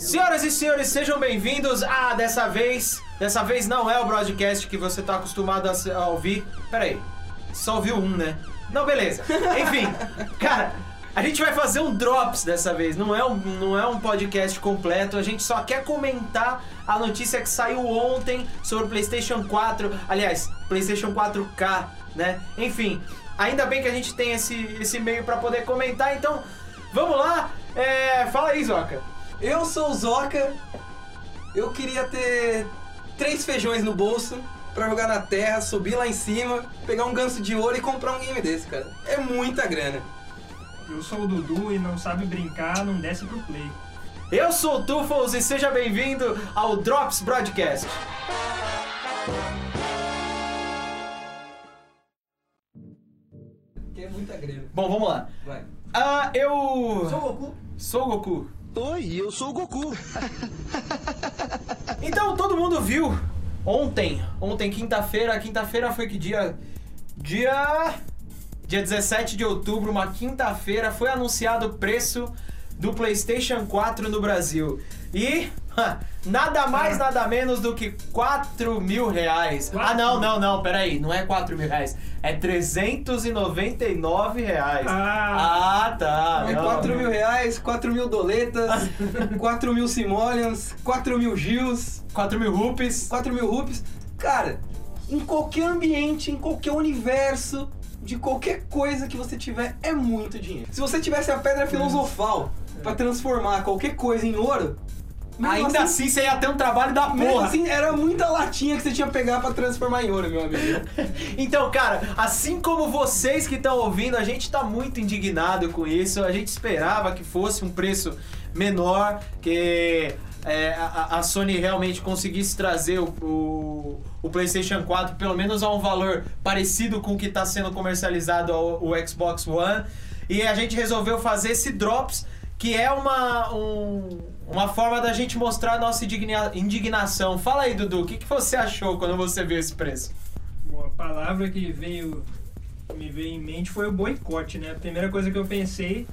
Senhoras e senhores, sejam bem-vindos a dessa vez. Dessa vez não é o broadcast que você tá acostumado a, a ouvir. Pera aí, só ouviu um, né? Não, beleza. Enfim, cara, a gente vai fazer um drops dessa vez. Não é um, não é um podcast completo. A gente só quer comentar a notícia que saiu ontem sobre o PlayStation 4. Aliás, PlayStation 4K, né? Enfim, ainda bem que a gente tem esse, esse meio pra poder comentar. Então, vamos lá. É, fala aí, Zoca. Eu sou o Zoca. Eu queria ter três feijões no bolso pra jogar na terra, subir lá em cima, pegar um ganso de ouro e comprar um game desse, cara. É muita grana. Eu sou o Dudu e não sabe brincar, não desce pro play. Eu sou o Tufos e seja bem-vindo ao Drops Broadcast. Que é muita grana. Bom, vamos lá. Vai. Ah, eu. Sou o Goku? Sou o Goku. Oi, eu sou o Goku. Então, todo mundo viu ontem, ontem, quinta-feira. Quinta-feira foi que dia? Dia. Dia 17 de outubro, uma quinta-feira, foi anunciado o preço do PlayStation 4 no Brasil. E. Nada mais, nada menos do que 4 mil reais. Ah, não, não, não, peraí. Não é 4 mil reais. É 399 reais. Ah. Ah, tá. É não. 4 mil reais, 4 mil doletas, 4 mil simoleons, 4 mil gils, 4 mil rupees. 4 mil rupees. Cara, em qualquer ambiente, em qualquer universo, de qualquer coisa que você tiver, é muito dinheiro. Se você tivesse a pedra filosofal pra transformar qualquer coisa em ouro, mesmo Ainda assim, você ia ter um trabalho da mesmo porra. assim, era muita latinha que você tinha que pegar pra transformar em ouro, meu amigo. Então, cara, assim como vocês que estão ouvindo, a gente tá muito indignado com isso. A gente esperava que fosse um preço menor, que é, a, a Sony realmente conseguisse trazer o, o, o PlayStation 4 pelo menos a um valor parecido com o que está sendo comercializado ao, o Xbox One. E a gente resolveu fazer esse Drops, que é uma, um- uma forma da gente mostrar nossa indigna- indignação. Fala aí, Dudu, o que, que você achou quando você viu esse preço? Bom, a palavra que veio me veio em mente foi o boicote, né? A primeira coisa que eu pensei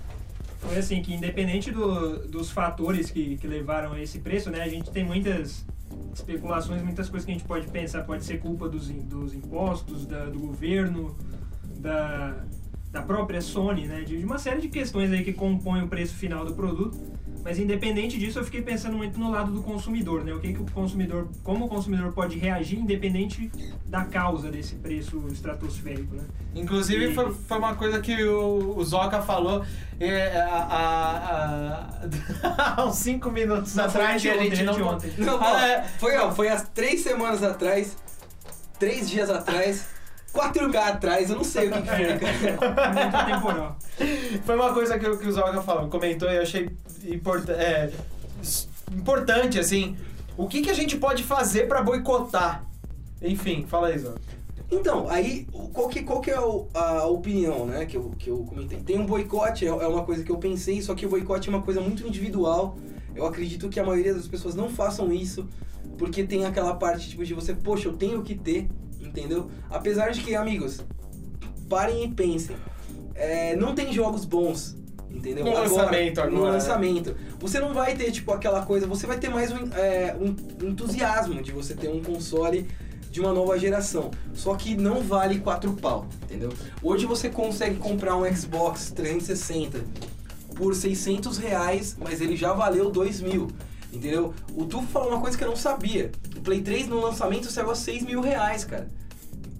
foi assim, que independente do- dos fatores que, que levaram a esse preço, né? A gente tem muitas especulações, muitas coisas que a gente pode pensar. Pode ser culpa dos, dos impostos, da- do governo, da, da própria Sony, né? De, de uma série de questões aí que compõem o preço final do produto. Mas independente disso, eu fiquei pensando muito no lado do consumidor, né? O que, que o consumidor, como o consumidor pode reagir independente da causa desse preço estratosférico, né? Inclusive, E- foi, foi uma coisa que o, o Zoca falou é, a- a- a- há uns 5 minutos Não, foi atrás que a gente não. anteontem. Não, Ah, é. foi, ó, foi há três semanas atrás, três dias atrás, quatro lugares atrás, eu não sei o que, que foi, cara. Muito temporal. Foi uma coisa que, o- que o Zoca falou, comentou e eu achei importa- é, importante, assim. O que, que a gente pode fazer pra boicotar? Enfim, fala aí, Zoca. Então, aí, qual que, qual que é a opinião, né, que eu, que eu comentei? Tem um boicote, é, é uma coisa que eu pensei, só que o boicote é uma coisa muito individual. Eu acredito que a maioria das pessoas não façam isso, porque tem aquela parte, tipo, de você, poxa, eu tenho que ter, entendeu? Apesar de que, amigos, parem e pensem. É, não tem jogos bons, entendeu? No lançamento agora, No lançamento. Você não vai ter, tipo, aquela coisa, você vai ter mais um, é, um entusiasmo de você ter um console de uma nova geração. Só que não vale 4 pau, entendeu? Hoje você consegue comprar um Xbox 360 por 600 reais, mas ele já valeu 2 mil, entendeu? O Tufo falou uma coisa que eu não sabia. O Play 3 no lançamento saiu a 6 mil reais, cara.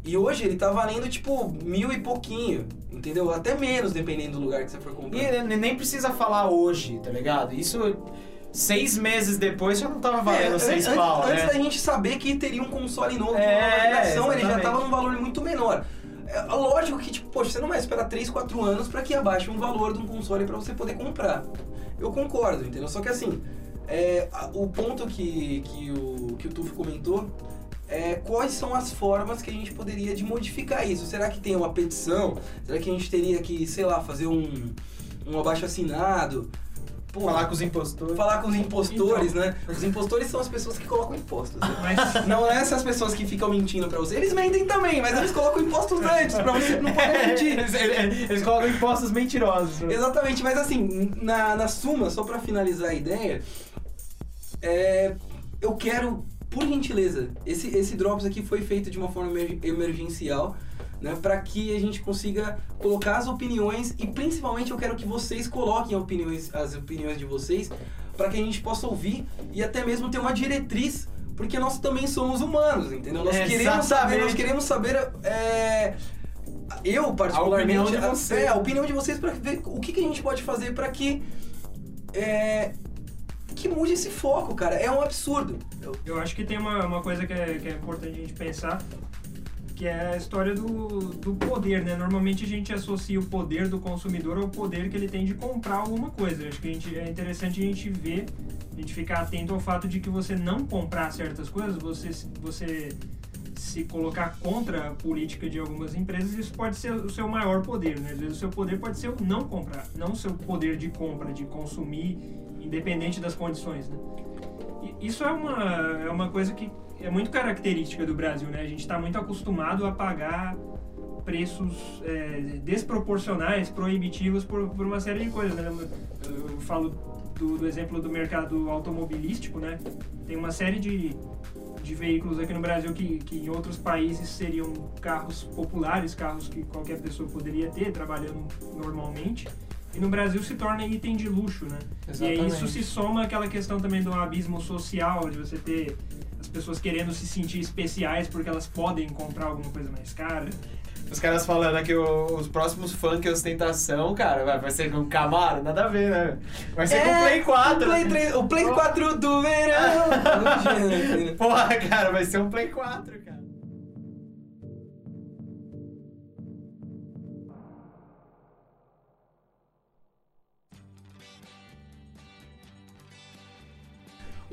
E hoje ele tá valendo tipo mil e pouquinho, entendeu? Até menos, dependendo do lugar que você for comprar. E ne- nem precisa falar hoje, tá ligado? Isso, seis meses depois, já não tava valendo É, seis antes, pau, antes né? da gente saber que teria um console novo, É, uma geração, ele já tava num valor muito menor. É, lógico que, tipo, poxa, você não vai esperar 3, 4 anos pra que abaixe um valor de um console pra você poder comprar. Eu concordo, entendeu? Só que assim, é, o ponto que, que, o, que o Tufo comentou é quais são as formas que a gente poderia de modificar isso. Será que tem uma petição? Será que a gente teria que, sei lá, fazer um, um abaixo assinado? Pô, Falar com os impostores. falar com os impostores, né? Os impostores são as pessoas que colocam impostos. né? Mas Não é essas pessoas que ficam mentindo pra você. Eles mentem também, mas eles colocam impostos antes pra você não poder mentir. eles, eles- eles colocam impostos mentirosos. né? Exatamente, mas assim, na, na suma, só pra finalizar a ideia, é, eu quero, por gentileza, esse, esse Drops aqui foi feito de uma forma emer- emergencial, né, para que a gente consiga colocar as opiniões e principalmente eu quero que vocês coloquem opiniões, as opiniões de vocês, para que a gente possa ouvir e até mesmo ter uma diretriz, porque nós também somos humanos, entendeu? Nós queremos saber, nós Exatamente. queremos saber é, eu particularmente A opinião de a- você. é, a opinião de vocês para ver o que, que a gente pode fazer para que é, que mude esse foco, cara. É um absurdo. Eu- Eu acho que tem uma, uma coisa que é, que é importante a gente pensar, que é a história do, do poder, né? Normalmente a gente associa o poder do consumidor ao poder que ele tem de comprar alguma coisa. Acho que gente, é interessante a gente ver, a gente ficar atento ao fato de que você não comprar certas coisas, você, você se colocar contra a política de algumas empresas, isso pode ser o seu maior poder, né? Às vezes o seu poder pode ser o não comprar, não o seu poder de compra, de consumir, independente das condições, né? E Isso é uma, é uma coisa que é muito característica do Brasil, né? A gente está muito acostumado a pagar preços é, desproporcionais, proibitivos por, por uma série de coisas, né? Eu falo do, do exemplo do mercado automobilístico, né? Tem uma série de, de veículos aqui no Brasil que, que em outros países seriam carros populares, carros que qualquer pessoa poderia ter trabalhando normalmente. E no Brasil se torna item de luxo, né? E aí isso Exatamente. se soma aquela questão também do abismo social, de você ter as pessoas querendo se sentir especiais porque elas podem comprar alguma coisa mais cara. Os caras falando aqui o- os próximos funk ostentação, cara, vai, vai ser com Camaro? Nada a ver, né? Vai ser com É, Play 4. O Play, 3 o Play 4 do verão. Imagina, Porra, cara, vai ser um Play 4, cara.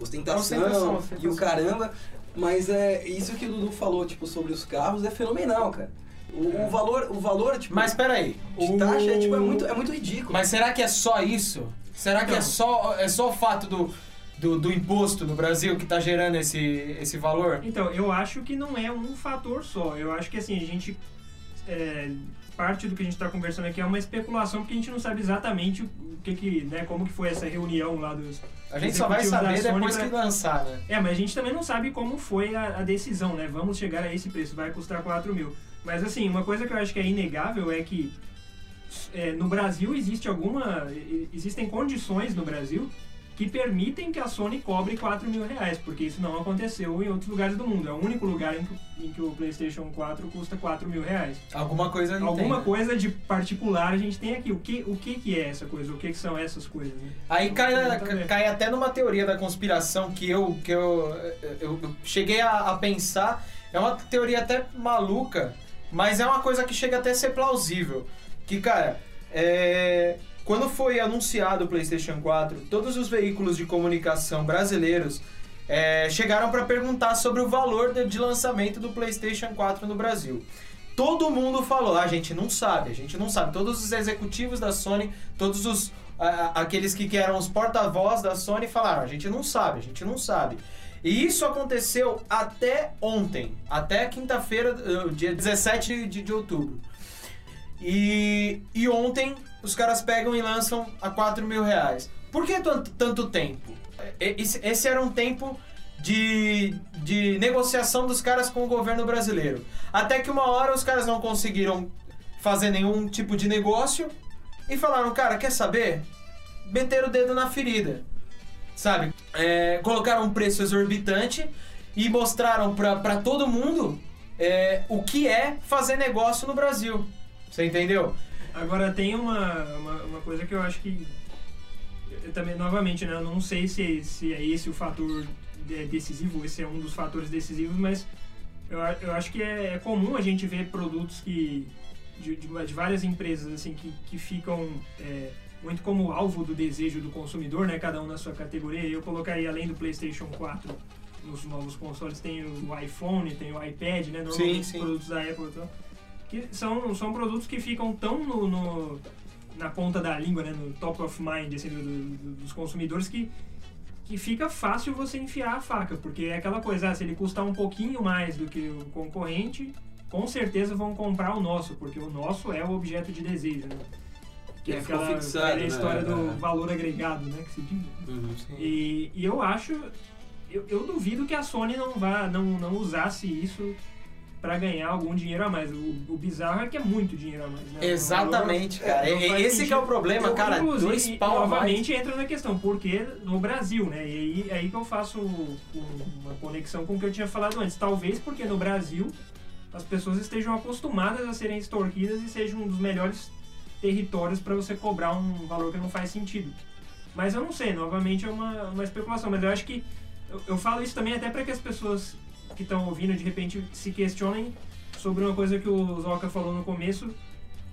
Ostentação, Ostentação, ostentação. e o caramba. Mas é isso que o Dudu falou, tipo, sobre os carros é fenomenal, cara. O, o valor, o valor, tipo, Mas peraí. de taxa é, tipo, é, muito, é muito ridículo. Mas será que é só isso? Será que é só, é só o fato do, do, do imposto no Brasil que tá gerando esse, esse valor? Então, eu acho que não é um fator só. Eu acho que assim, a gente. É, parte do que a gente está conversando aqui é uma especulação, porque a gente não sabe exatamente o que, que né, como que foi essa reunião lá dos. A gente só vai saber depois pra- que lançar, né? É, mas a gente também não sabe como foi a, a decisão, né? Vamos chegar a esse preço, vai custar 4 mil. Mas assim, uma coisa que eu acho que é inegável é que é, no Brasil existe alguma. Existem condições no Brasil que permitem que a Sony cobre 4 mil reais, porque isso não aconteceu em outros lugares do mundo. É o único lugar em que, em que o PlayStation 4 custa 4 mil reais. Alguma coisa Alguma tem, né? coisa de particular a gente tem aqui. O que, o que, que é essa coisa? O que, que são essas coisas? Né? Aí cai, cai até numa teoria da conspiração que eu, que eu, eu, eu cheguei a, a pensar. É uma teoria até maluca, mas é uma coisa que chega até a ser plausível. Que, cara, é, quando foi anunciado o PlayStation 4, todos os veículos de comunicação brasileiros é, chegaram para perguntar sobre o valor de, de lançamento do PlayStation 4 no Brasil. Todo mundo falou, "Ah, a gente não sabe, a gente não sabe. Todos os executivos da Sony, todos os aqueles que, que eram os porta-voz da Sony falaram, a gente não sabe, a gente não sabe. E isso aconteceu até ontem, até quinta-feira, eh, dia 17 de, de outubro. E, e ontem os caras pegam e lançam a 4 mil reais. Por que tanto, tempo? Esse, esse era um tempo de, de negociação dos caras com o governo brasileiro. Até que uma hora os caras não conseguiram fazer nenhum tipo de negócio e falaram, cara, quer saber? Meteram o dedo na ferida. Sabe? É, colocaram um preço exorbitante e mostraram pra todo mundo é, o que é fazer negócio no Brasil. Você entendeu? Agora tem uma, uma, uma coisa que eu acho que eu também novamente, né, eu não sei se, se é esse o fator de- decisivo, esse é um dos fatores decisivos, mas eu, eu acho que é, é comum a gente ver produtos que de, de, de várias empresas assim que, que ficam é, muito como alvo do desejo do consumidor, né, cada um na sua categoria. Eu colocaria além do PlayStation 4 nos novos consoles tem o iPhone, tem o iPad, né, normalmente sim. produtos da Apple, então, que são, são produtos que ficam tão no, no- na ponta da língua, né, no top of mind assim, do- do- dos consumidores que, que fica fácil você enfiar a faca, porque é aquela coisa, ah, se ele custar um pouquinho mais do que o concorrente, com certeza vão comprar o nosso, porque o nosso é o objeto de desejo. Né? Que é aquela fixado, né? história do É. valor agregado, né? Que se diz. Uhum. E, e eu acho, eu, eu duvido que a Sony não vá, não, não usasse isso pra ganhar algum dinheiro a mais. O, o bizarro é que é muito dinheiro a mais, né? Exatamente, valor- cara. faz Esse que é o sentido. problema, Eu, cara. Dois e- pau a mais. Novamente entra na questão, porque no Brasil, né? E aí, é aí que eu faço um- uma conexão com o que eu tinha falado antes. Talvez porque no Brasil as pessoas estejam acostumadas a serem extorquidas e seja um dos melhores territórios para você cobrar um valor que não faz sentido. Mas eu não sei, novamente é uma, uma especulação, mas eu acho que eu, eu falo isso também até para que as pessoas que estão ouvindo de repente se questionem sobre uma coisa que o Zoka falou no começo.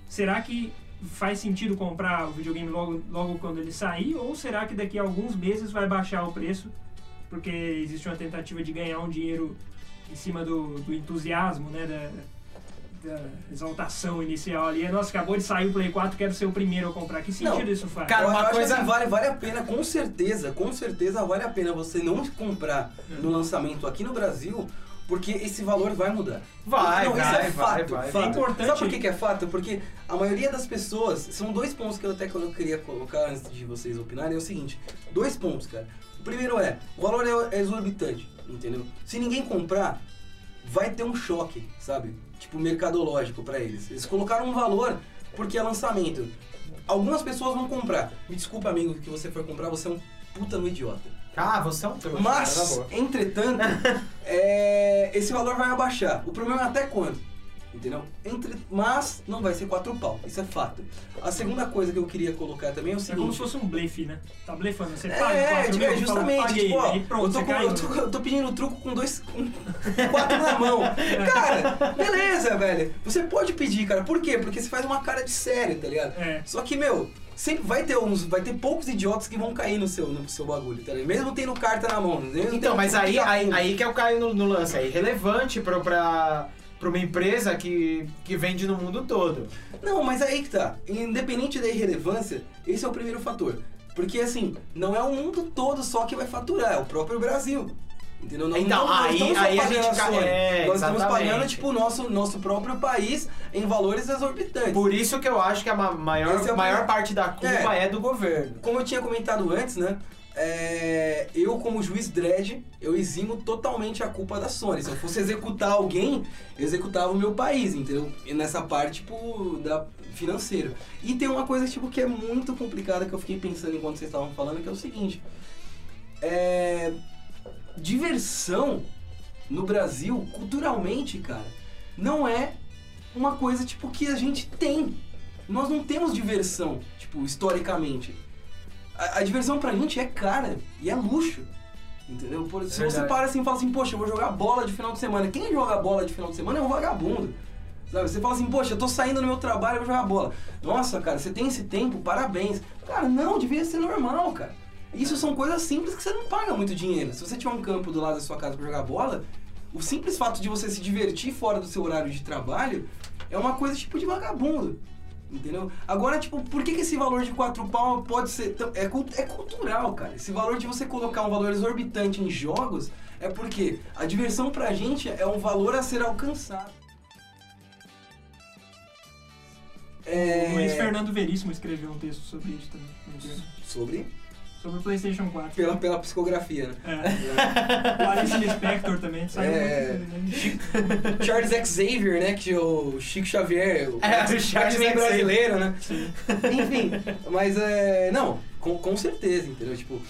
Será que faz sentido comprar o videogame logo, logo quando ele sair? Ou será que daqui a alguns meses vai baixar o preço? Porque existe uma tentativa de ganhar um dinheiro em cima do, do entusiasmo, né? Da, da exaltação inicial ali. Nossa, acabou de sair o Play 4, quero ser o primeiro a comprar. Que sentido Não, isso faz? Cara, eu uma acho coisa- assim, vale, vale a pena, com certeza, com certeza vale a pena você não comprar no lançamento aqui no Brasil, porque esse valor vai mudar. Vai, não, vai, isso é vai, fato, vai. fato. É importante- Sabe por que, que é fato? Porque a maioria das pessoas, são dois pontos que eu até que eu queria colocar antes de vocês opinarem, é o seguinte, dois pontos, cara. O primeiro é, o valor é- é exorbitante, entendeu? Se ninguém comprar, vai ter um choque, sabe? Tipo, mercadológico pra eles. Eles colocaram um valor porque é lançamento. Algumas pessoas vão comprar. Me desculpa, amigo, que você for comprar, você é um puta no idiota. Ah, você é um trouxa. Mas, entretanto, é, esse valor vai abaixar. O problema é até quando? Entendeu? Entre, mas não vai ser quatro pau, isso é fato. A segunda coisa que eu queria colocar também é o É como se seguinte. fosse um blefe, né? Tá blefando. Você paga É, 4 tipo, mil, é, fala, justamente, paguei, tipo, ó, pronto, eu, tô com- eu, tô, eu tô pedindo truco com dois. com quatro na mão. Cara, beleza, velho. Você pode pedir, cara. Por quê? Porque você faz uma cara de sério, tá ligado? É. Só que, meu, sempre vai ter uns. Vai ter poucos idiotas que vão cair no seu, no seu bagulho, tá ligado? Mesmo tendo carta na mão. Mesmo Então, mas aí, aí, aí que eu caio no, no lance. É irrelevante pra, pra, pra uma empresa que, que vende no mundo todo. Não, mas aí que tá. Independente da irrelevância, esse é o primeiro fator. Porque assim, não é o mundo todo só que vai faturar, é o próprio Brasil. Entendeu? Nós Então, não, nós aí- estamos só aí a gente Sony. é, Nós estamos exatamente. pagando, tipo, o nosso, nosso próprio país em valores exorbitantes. Por isso que eu acho que a ma- maior, é maior parte da culpa é. do governo. Como eu tinha comentado antes, né? É, eu, como juiz dread, eu eximo totalmente a culpa da Sony. Se eu fosse executar alguém, eu executava o meu país, entendeu? E nessa parte, tipo, da financeiro. E tem uma coisa, tipo, que é muito complicada que eu fiquei pensando enquanto vocês estavam falando, que é o seguinte. É, diversão no Brasil, culturalmente, cara, não é uma coisa, tipo, que a gente tem. Nós não temos diversão, tipo, historicamente. A, a diversão pra gente é cara e é luxo. Entendeu? Por, se você para assim e fala assim, poxa, eu vou jogar bola de final de semana. Quem joga bola de final de semana é um vagabundo. Sabe? Você fala assim, poxa, eu tô saindo no meu trabalho, eu vou jogar bola. Nossa, cara, você tem esse tempo, parabéns. Cara, não, devia ser normal, cara. Isso são coisas simples que você não paga muito dinheiro. Se você tiver um campo do lado da sua casa pra jogar bola, o simples fato de você se divertir fora do seu horário de trabalho é uma coisa tipo de vagabundo. Entendeu? Agora, tipo, por que, que esse valor de 4 pau pode ser. tão- É, é cultural, cara. Esse valor de você colocar um valor exorbitante em jogos é porque a diversão pra gente é um valor a ser alcançado. É... O Luiz Fernando Veríssimo escreveu um texto sobre isso também. Sobre? Sobre o PlayStation 4. Pela, pela psicografia, né? É. Clarice Lispector também saiu É. muito. né? Charles Xavier, né? Que o Chico Xavier, o, É, o Charles Xavier. brasileiro, né? Sim. Enfim, mas é. Não, com, com certeza, entendeu? Tipo,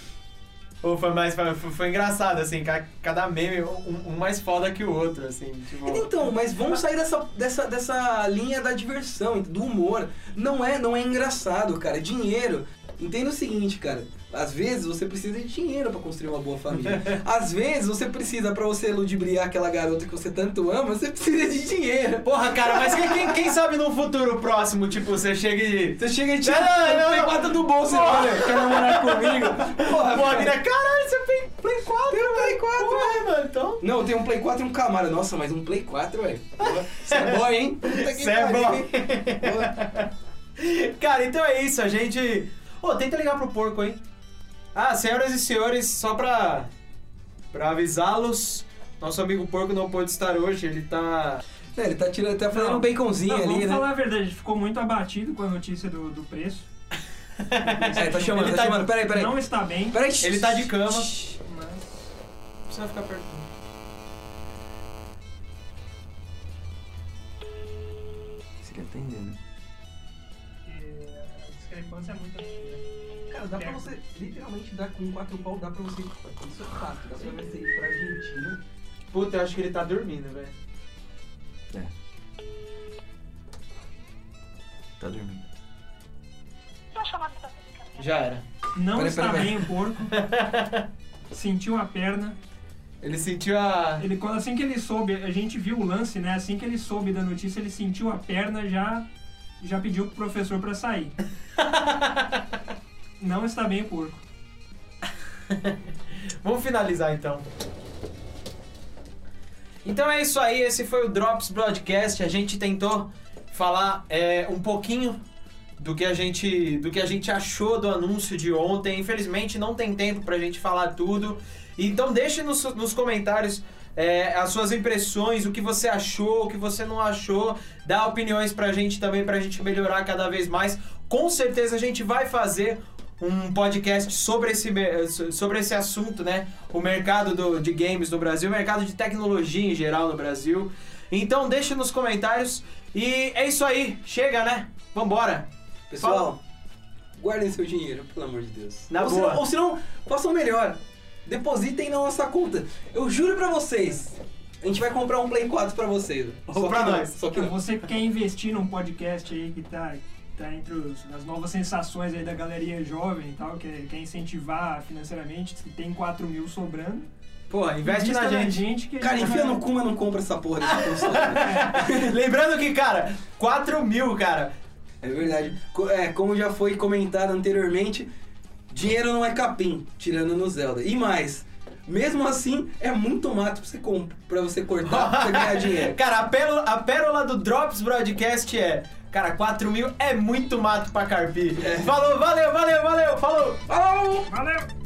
Ou foi mais. Foi, foi engraçado, assim, ca- cada meme, um, um mais foda que o outro, assim. Tipo, Então, mas vamos sair dessa, dessa, dessa linha da diversão, do humor. Não é, não é engraçado, cara. É dinheiro. Entenda o seguinte, cara. Às vezes você precisa de dinheiro pra construir uma boa família. Às vezes você precisa, pra você ludibriar aquela garota que você tanto ama, você precisa de dinheiro. Porra, cara, mas quem, quem, quem sabe num futuro próximo, tipo, você chega e. Você chega e tira Não, não, o não, Play não. 4 do bolso e Porra. olha, quer namorar comigo? Porra, Pô, a cara. mina, caralho, você tem Play 4, Tem um Play 4, Porra, mano, então. Não, tem um Play 4 e um Camaro. Nossa, mas um Play 4, velho. Você é boy, hein? Puta que Cê é? Porra. Cara, então é isso, a gente. Ô, tenta ligar pro porco, hein? Ah, senhoras e senhores, só pra. pra avisá-los, nosso amigo porco não pôde estar hoje, ele tá. É, ele tá, tirando, tá fazendo Não. um baconzinho Não, ali, vamos né? falar a verdade, gente ficou muito abatido com a notícia do, do preço. É, tá chamando, Ele tá tá- chamando. Peraí, peraí. Não está bem, Peraí. Ele tá de cama. mas Não precisa ficar perto. Se ele atender, né? a discrepância é muito grande. Cara, dá pra você, literalmente, dar com quatro pau, dá pra você. Isso é fácil, dá pra você ir pra Argentina. Puta, eu acho que ele tá dormindo, velho. É. Tá dormindo. Já era. Não Peraí, está peraí, bem o porco. Sentiu a perna. Ele sentiu a. Ele, assim que ele soube, a gente viu o lance, né? Assim que ele soube da notícia, ele sentiu a perna já já pediu pro professor pra sair. Não está bem o porco. Vamos finalizar então. Então é isso aí, esse foi o Drops Broadcast. A gente tentou falar é, um pouquinho do que a gente do que a gente achou do anúncio de ontem. Infelizmente não tem tempo pra gente falar tudo. Então deixe nos, nos comentários é, as suas impressões, o que você achou, o que você não achou. Dá opiniões pra gente também, pra gente melhorar cada vez mais. Com certeza a gente vai fazer um podcast sobre esse, sobre esse assunto, né? O mercado do- de games no Brasil, o mercado de tecnologia em geral no Brasil. Então deixe nos comentários. E é isso aí, chega, né? Vambora! Pessoal, guardem seu dinheiro, pelo amor de Deus. Na ou, boa. não, ou se não, façam melhor. Depositem na nossa conta. Eu juro pra vocês. A gente vai comprar um Play 4 pra vocês. Ou pra que nós. Só que não. você que quer investir num podcast aí que tá, tá entre os- as novas sensações aí da galeria jovem e tal, que quer incentivar financeiramente, que tem 4 mil sobrando. Porra, investe invista na gente. que a Cara, gente enfia no cu, mas não compra essa porra console. Lembrando que, cara, 4 mil, cara. É verdade. É, como já foi comentado anteriormente, dinheiro não é capim, tirando no Zelda. E mais, mesmo assim, é muito mato pra você, pra você cortar, pra você ganhar dinheiro. Cara, a pérola, a pérola do Drops Broadcast é. Cara, 4 mil é muito mato pra carpir. Falou, valeu, valeu, valeu, falou! Falou! Valeu!